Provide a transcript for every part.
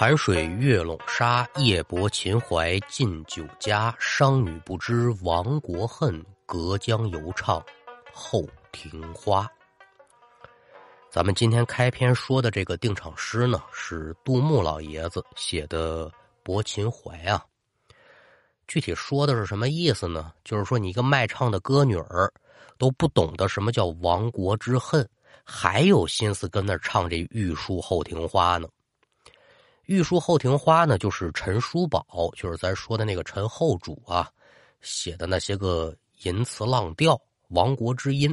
潭水月笼沙，夜泊秦淮近酒家。商女不知亡国恨，隔江犹唱后庭花。咱们今天开篇说的这个定场诗呢，是杜牧老爷子写的《泊秦淮》啊。具体说的是什么意思呢？就是说，你一个卖唱的歌女儿都不懂得什么叫亡国之恨，还有心思跟那唱这《玉树后庭花》呢？玉树后庭花呢，就是陈叔宝，就是咱说的那个陈后主啊，写的那些个淫词浪调、亡国之音。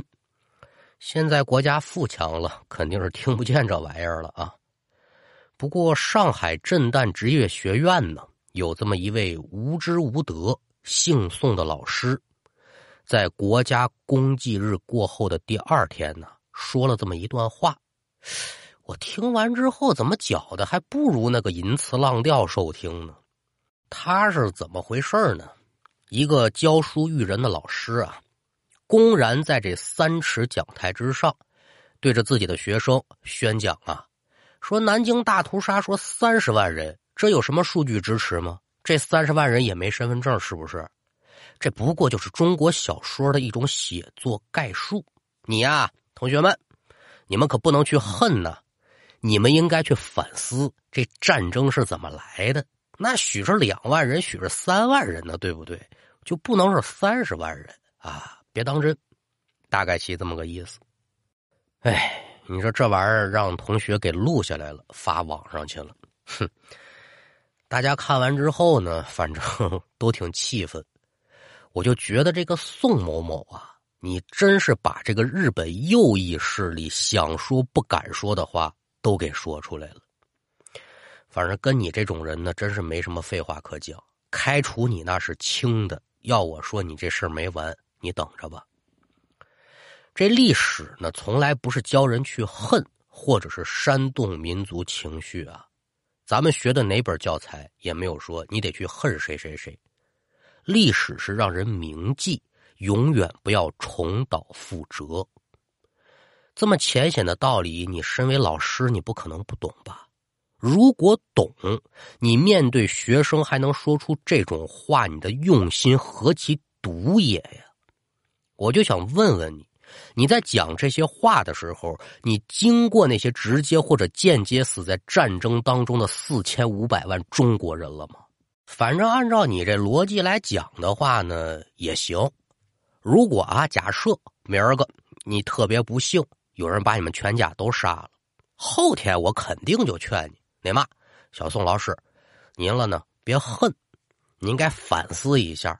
现在国家富强了，肯定是听不见这玩意儿了啊。不过上海震旦职业学院呢，有这么一位无知无德、姓宋的老师，在国家公祭日过后的第二天呢，说了这么一段话。我听完之后，怎么觉得还不如那个淫词浪调受听呢？他是怎么回事呢？一个教书育人的老师啊，公然在这三尺讲台之上，对着自己的学生宣讲啊，说南京大屠杀说三十万人，这有什么数据支持吗？这三十万人也没身份证，是不是？这不过就是中国小说的一种写作概述。你呀，同学们，你们可不能去恨呢。你们应该去反思这战争是怎么来的？那许是两万人，许是三万人呢，对不对？就不能是三十万人啊！别当真，大概其这么个意思。哎，你说这玩意儿让同学给录下来了，发网上去了。哼！大家看完之后呢，反正都挺气愤。我就觉得这个宋某某啊，你真是把这个日本右翼势力想说不敢说的话。都给说出来了，反正跟你这种人呢，真是没什么废话可讲。开除你那是轻的，要我说你这事儿没完，你等着吧。这历史呢，从来不是教人去恨，或者是煽动民族情绪啊。咱们学的哪本教材也没有说你得去恨谁谁谁。历史是让人铭记，永远不要重蹈覆辙。这么浅显的道理，你身为老师，你不可能不懂吧？如果懂，你面对学生还能说出这种话，你的用心何其毒也呀！我就想问问你，你在讲这些话的时候，你经过那些直接或者间接死在战争当中的四千五百万中国人了吗？反正按照你这逻辑来讲的话呢，也行。如果啊，假设明儿个你特别不幸。有人把你们全家都杀了，后天我肯定就劝你，那嘛，小宋老师，您了呢，别恨，您应该反思一下，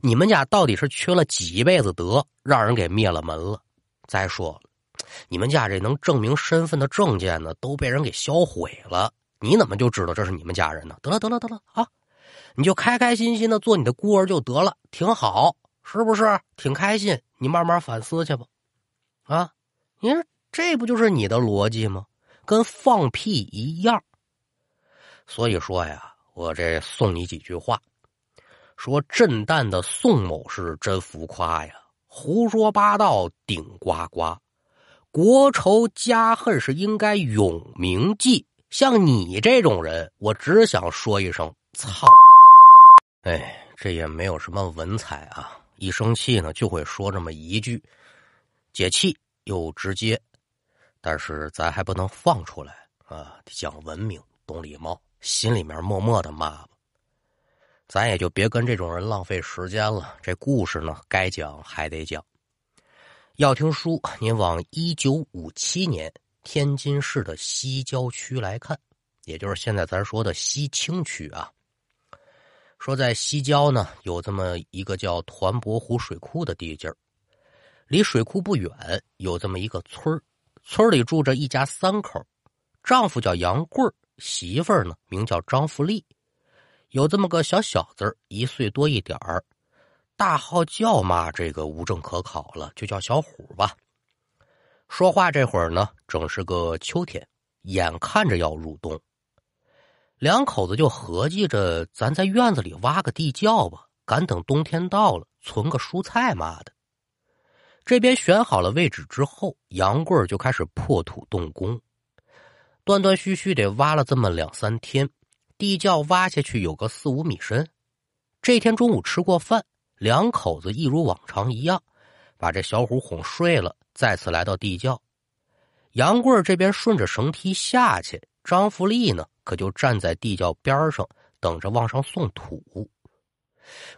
你们家到底是缺了几辈子德，让人给灭了门了。再说，你们家这能证明身份的证件呢，都被人给销毁了，你怎么就知道这是你们家人呢？得了，得了，得了啊，你就开开心心的做你的孤儿就得了，挺好，是不是？挺开心，你慢慢反思去吧，啊。你说这不就是你的逻辑吗？跟放屁一样。所以说呀，我这送你几句话：说震旦的宋某是真浮夸呀，胡说八道顶呱呱，国仇家恨是应该永铭记。像你这种人，我只想说一声操！哎，这也没有什么文采啊，一生气呢就会说这么一句，解气。又直接，但是咱还不能放出来啊！得讲文明，懂礼貌，心里面默默的骂吧。咱也就别跟这种人浪费时间了。这故事呢，该讲还得讲。要听书，您往一九五七年天津市的西郊区来看，也就是现在咱说的西青区啊。说在西郊呢，有这么一个叫团泊湖水库的地界儿。离水库不远，有这么一个村村里住着一家三口，丈夫叫杨贵媳妇儿呢名叫张富丽，有这么个小小子一岁多一点儿，大号叫嘛，这个无证可考了，就叫小虎吧。说话这会儿呢，正是个秋天，眼看着要入冬，两口子就合计着，咱在院子里挖个地窖吧，赶等冬天到了，存个蔬菜嘛的。这边选好了位置之后，杨贵就开始破土动工，断断续续得挖了这么两三天，地窖挖下去有个四五米深。这天中午吃过饭，两口子一如往常一样，把这小虎哄睡了，再次来到地窖。杨贵这边顺着绳梯下去，张福利呢可就站在地窖边上等着往上送土。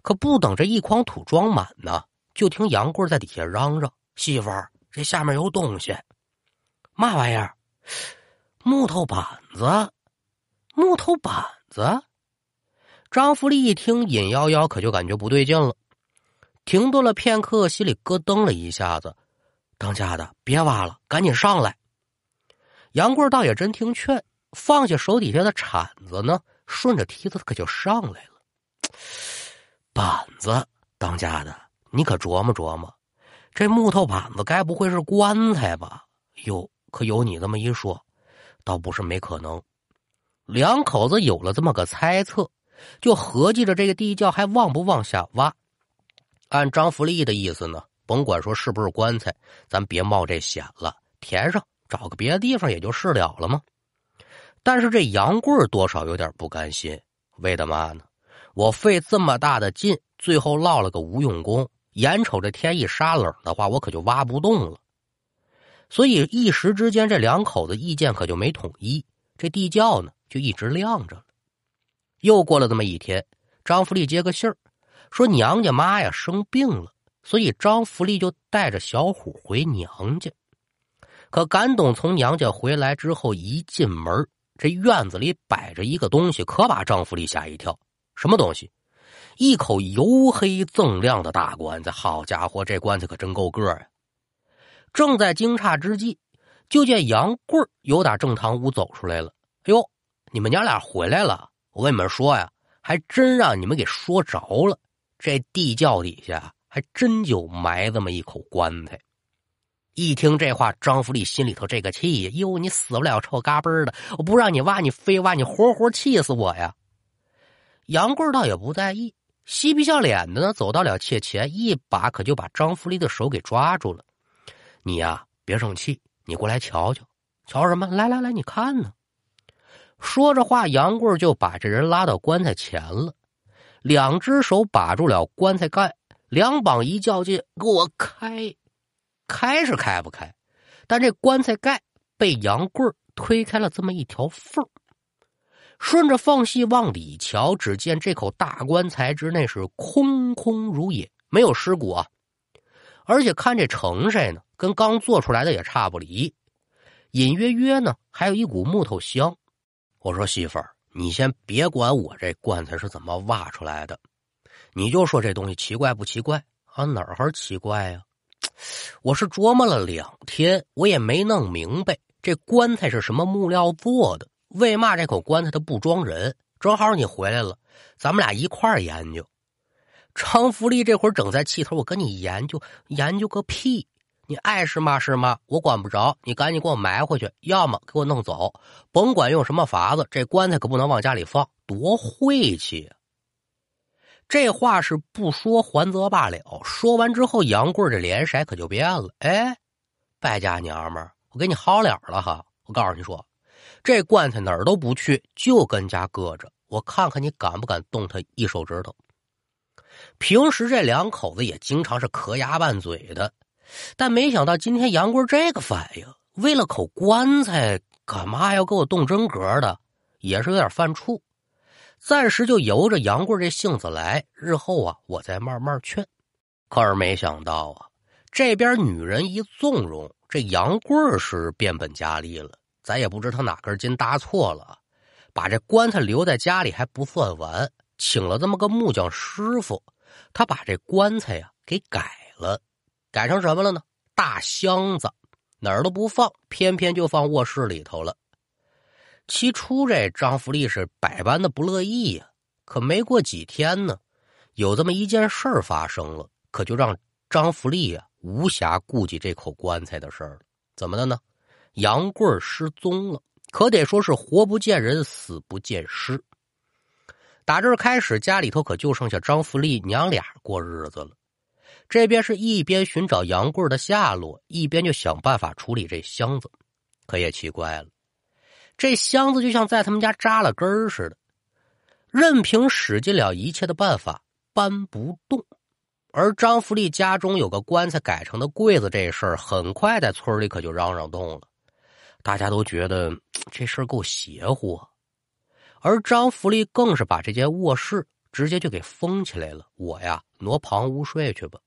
可不等这一筐土装满呢，就听杨贵在底下嚷嚷：“媳妇儿，这下面有东西，嘛玩意儿？木头板子，木头板子。”张福利一听，隐幺幺，可就感觉不对劲了，停顿了片刻，心里咯噔了一下子：“当家的，别挖了，赶紧上来！”杨贵倒也真听劝，放下手底下的铲子呢，顺着梯子可就上来了。板子，当家的，你可琢磨琢磨，这木头板子该不会是棺材吧？哟，可有你这么一说，倒不是没可能。两口子有了这么个猜测，就合计着这个地窖还往不往下挖。按张福利的意思呢，甭管说是不是棺材，咱别冒这险了，填上，找个别的地方也就是了了吗？但是这杨贵多少有点不甘心，为的嘛呢？我费这么大的劲，最后落了个无用功。眼瞅着天一杀冷的话，我可就挖不动了。所以一时之间，这两口子意见可就没统一。这地窖呢，就一直亮着了。又过了这么一天，张福利接个信儿，说娘家妈呀生病了，所以张福利就带着小虎回娘家。可赶等从娘家回来之后，一进门，这院子里摆着一个东西，可把张福利吓一跳。什么东西？一口黝黑锃亮的大棺材。好家伙，这棺材可真够个儿呀！正在惊诧之际，就见杨贵儿由打正堂屋走出来了。哎呦，你们娘俩回来了！我跟你们说呀，还真让你们给说着了。这地窖底下还真就埋这么一口棺材。一听这话，张福利心里头这个气呀！哟，你死不了臭嘎嘣的！我不让你挖，你非挖，你活活气死我呀！杨贵倒也不在意，嬉皮笑脸的呢，走到了妾前，一把可就把张福利的手给抓住了。你呀，别生气，你过来瞧瞧，瞧什么？来来来，你看呢。说着话，杨贵就把这人拉到棺材前了，两只手把住了棺材盖，两膀一较劲，给我开！开是开不开，但这棺材盖被杨贵推开了这么一条缝顺着缝隙往里瞧，只见这口大棺材之内是空空如也，没有尸骨啊！而且看这成色呢，跟刚做出来的也差不离，隐约约呢还有一股木头香。我说媳妇儿，你先别管我这棺材是怎么挖出来的，你就说这东西奇怪不奇怪啊？哪儿还奇怪呀？我是琢磨了两天，我也没弄明白这棺材是什么木料做的。为嘛这口棺材它不装人？正好你回来了，咱们俩一块儿研究。张福利这会儿正在气头，我跟你研究研究个屁！你爱是嘛是嘛，我管不着。你赶紧给我埋回去，要么给我弄走，甭管用什么法子，这棺材可不能往家里放，多晦气！这话是不说还则罢了，说完之后，杨贵这脸色可就变了。哎，败家娘们儿，我给你好脸了哈！我告诉你说。这棺材哪儿都不去，就跟家搁着。我看看你敢不敢动他一手指头。平时这两口子也经常是磕牙拌嘴的，但没想到今天杨贵这个反应，为了口棺材，干嘛要给我动真格的？也是有点犯怵。暂时就由着杨贵这性子来，日后啊，我再慢慢劝。可是没想到啊，这边女人一纵容，这杨贵是变本加厉了。咱也不知他哪根筋搭错了，把这棺材留在家里还不算完，请了这么个木匠师傅，他把这棺材呀给改了，改成什么了呢？大箱子，哪儿都不放，偏偏就放卧室里头了。起初这张福利是百般的不乐意呀，可没过几天呢，有这么一件事儿发生了，可就让张福利呀无暇顾及这口棺材的事儿了。怎么的呢？杨贵失踪了，可得说是活不见人，死不见尸。打这开始，家里头可就剩下张福利娘俩过日子了。这边是一边寻找杨贵的下落，一边就想办法处理这箱子。可也奇怪了，这箱子就像在他们家扎了根似的，任凭使尽了一切的办法搬不动。而张福利家中有个棺材改成的柜子，这事儿很快在村里可就嚷嚷动了。大家都觉得这事儿够邪乎，啊而张福利更是把这间卧室直接就给封起来了。我呀，挪旁屋睡去吧。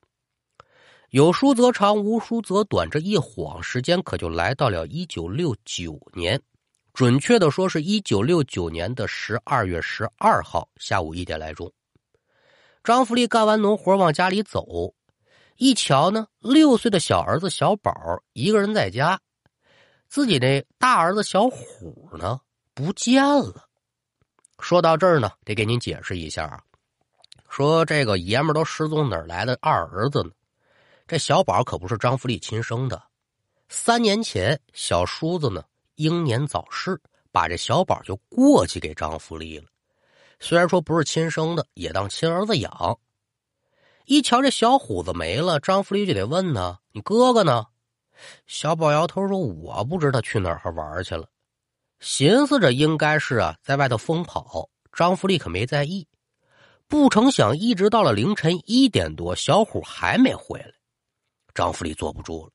有书则长，无书则短，这一晃时间可就来到了一九六九年，准确的说是一九六九年的十二月十二号下午一点来钟。张福利干完农活往家里走，一瞧呢，六岁的小儿子小宝一个人在家，自己的大儿子小虎呢不见了。说到这儿呢，得给您解释一下啊，说这个爷们都失踪哪来的二儿子呢？这小宝可不是张福利亲生的，三年前小叔子呢英年早逝，把这小宝就过继给张福利了。虽然说不是亲生的，也当亲儿子养。一瞧这小虎子没了，张福利就得问呢：“你哥哥呢？”小宝摇头说：“我不知道去哪儿玩去了。”寻思着应该是啊，在外头疯跑。张福利可没在意。不成想，一直到了凌晨一点多，小虎还没回来。张福利坐不住了，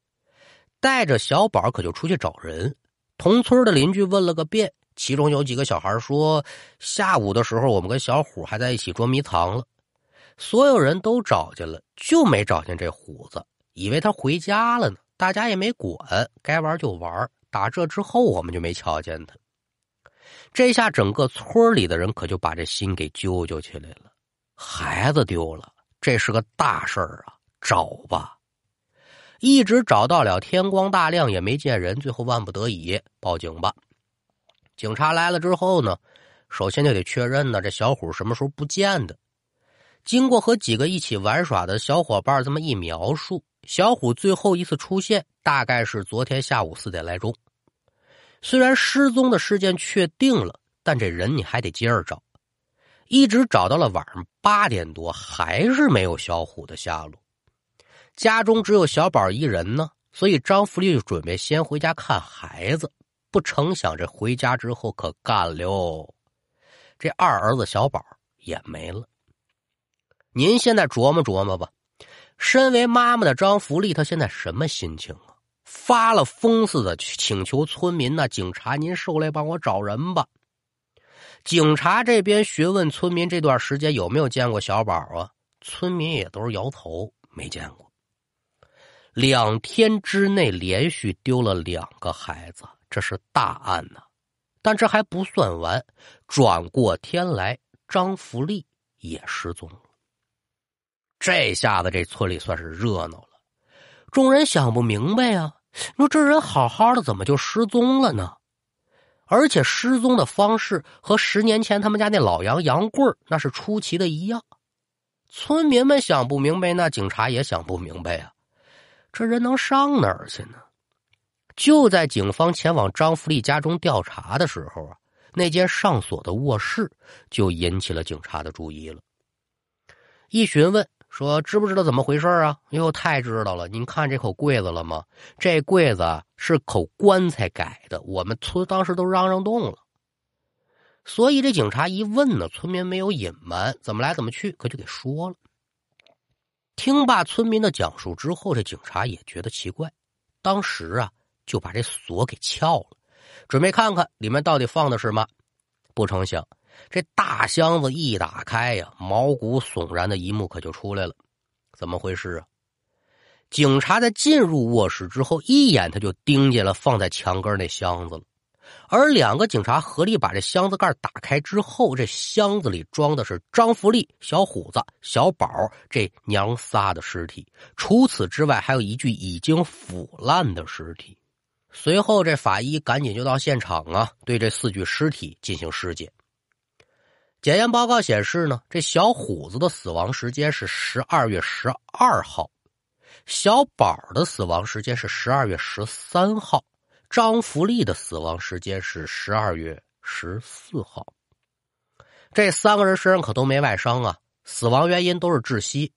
带着小宝可就出去找人。同村的邻居问了个遍。其中有几个小孩说，下午的时候我们跟小虎还在一起捉迷藏了。所有人都找见了，就没找见这虎子，以为他回家了呢。大家也没管，该玩就玩。打这之后，我们就没瞧见他。这下整个村里的人可就把这心给揪揪起来了。孩子丢了，这是个大事儿啊！找吧，一直找到了天光大亮也没见人，最后万不得已报警吧。警察来了之后呢，首先就得确认呢，这小虎什么时候不见的。经过和几个一起玩耍的小伙伴这么一描述，小虎最后一次出现大概是昨天下午四点来钟。虽然失踪的事件确定了，但这人你还得接着找，一直找到了晚上八点多，还是没有小虎的下落。家中只有小宝一人呢，所以张福利就准备先回家看孩子。不成想，这回家之后可干了，这二儿子小宝也没了。您现在琢磨琢磨吧，身为妈妈的张福利，他现在什么心情啊？发了疯似的去请求村民呢，警察您受累帮我找人吧。警察这边询问村民这段时间有没有见过小宝啊？村民也都是摇头，没见过。两天之内连续丢了两个孩子。这是大案呐，但这还不算完。转过天来，张福利也失踪了。这下子，这村里算是热闹了。众人想不明白呀，你说这人好好的，怎么就失踪了呢？而且失踪的方式和十年前他们家那老杨杨贵那是出奇的一样。村民们想不明白，那警察也想不明白呀。这人能上哪儿去呢？就在警方前往张福利家中调查的时候啊，那间上锁的卧室就引起了警察的注意了。一询问说：“知不知道怎么回事啊？”“哟，太知道了！您看这口柜子了吗？这柜子是口棺材改的，我们村当时都嚷嚷动了。”所以这警察一问呢，村民没有隐瞒，怎么来怎么去，可就给说了。听罢村民的讲述之后，这警察也觉得奇怪，当时啊。就把这锁给撬了，准备看看里面到底放的是嘛。不成想，这大箱子一打开呀，毛骨悚然的一幕可就出来了。怎么回事啊？警察在进入卧室之后，一眼他就盯见了放在墙根那箱子了。而两个警察合力把这箱子盖打开之后，这箱子里装的是张福利、小虎子、小宝这娘仨的尸体。除此之外，还有一具已经腐烂的尸体。随后，这法医赶紧就到现场啊，对这四具尸体进行尸检。检验报告显示呢，这小虎子的死亡时间是十二月十二号，小宝的死亡时间是十二月十三号，张福利的死亡时间是十二月十四号。这三个人身上可都没外伤啊，死亡原因都是窒息。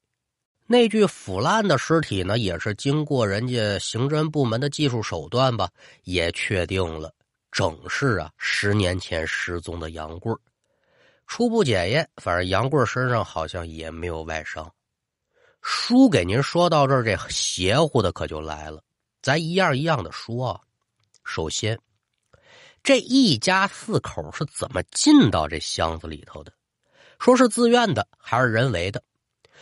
那具腐烂的尸体呢，也是经过人家刑侦部门的技术手段吧，也确定了，正是啊十年前失踪的杨贵初步检验，反正杨贵身上好像也没有外伤。书给您说到这儿，这邪乎的可就来了。咱一样一样的说。首先，这一家四口是怎么进到这箱子里头的？说是自愿的还是人为的？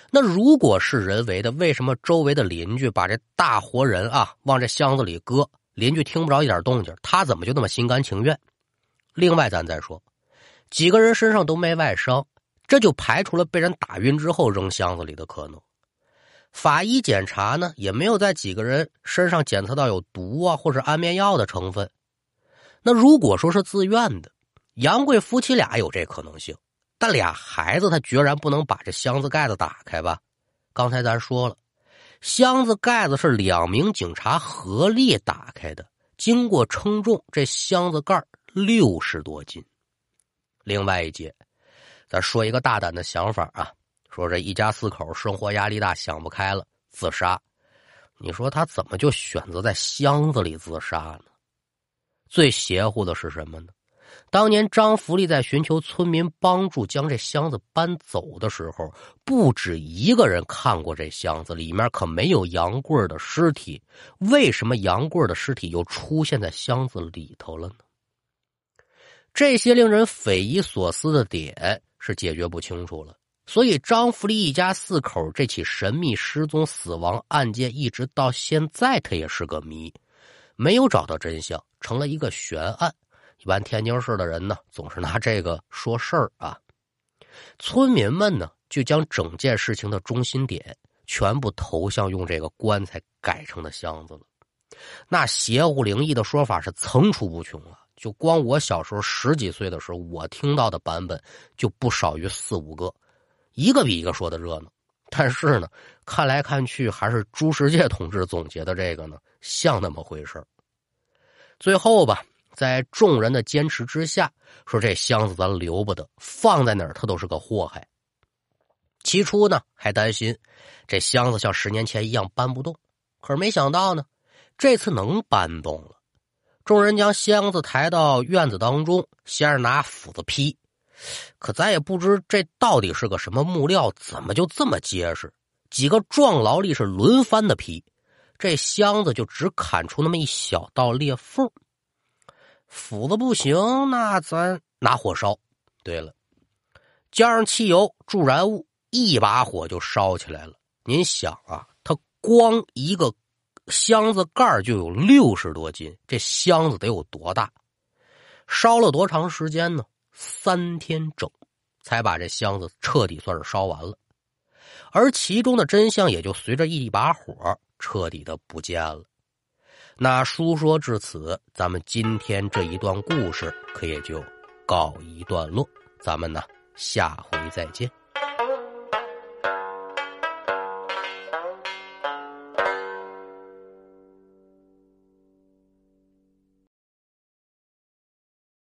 那如果是人为的，为什么周围的邻居把这大活人啊往这箱子里搁，邻居听不着一点动静，他怎么就那么心甘情愿？另外，咱再说，几个人身上都没外伤，这就排除了被人打晕之后扔箱子里的可能。法医检查呢，也没有在几个人身上检测到有毒啊或者安眠药的成分。那如果说是自愿的，杨贵夫妻俩有这可能性，但俩孩子他决然不能把这箱子盖子打开吧？刚才咱说了，箱子盖子是两名警察合力打开的，经过称重，这箱子盖六十多斤。另外一节，咱说一个大胆的想法啊。说这一家四口生活压力大，想不开了，自杀。你说他怎么就选择在箱子里自杀呢？最邪乎的是什么呢？当年张福利在寻求村民帮助将这箱子搬走的时候，不止一个人看过这箱子，里面可没有杨贵儿的尸体。为什么杨贵儿的尸体又出现在箱子里头了呢？这些令人匪夷所思的点是解决不清楚了。所以，张福利一家四口这起神秘失踪死亡案件，一直到现在，它也是个谜，没有找到真相，成了一个悬案。一般天津市的人呢，总是拿这个说事儿啊。村民们呢，就将整件事情的中心点全部投向用这个棺材改成的箱子了。那邪乎灵异的说法是层出不穷啊！就光我小时候十几岁的时候，我听到的版本就不少于四五个。一个比一个说的热闹，但是呢，看来看去还是朱世界同志总结的这个呢，像那么回事最后吧，在众人的坚持之下，说这箱子咱留不得，放在哪儿它都是个祸害。起初呢，还担心这箱子像十年前一样搬不动，可是没想到呢，这次能搬动了。众人将箱子抬到院子当中，先是拿斧子劈。可咱也不知这到底是个什么木料，怎么就这么结实？几个壮劳力是轮番的劈，这箱子就只砍出那么一小道裂缝。斧子不行，那咱拿火烧。对了，加上汽油助燃物，一把火就烧起来了。您想啊，它光一个箱子盖就有六十多斤，这箱子得有多大？烧了多长时间呢？三天整，才把这箱子彻底算是烧完了，而其中的真相也就随着一把火彻底的不见了。那书说至此，咱们今天这一段故事可也就告一段落。咱们呢，下回再见。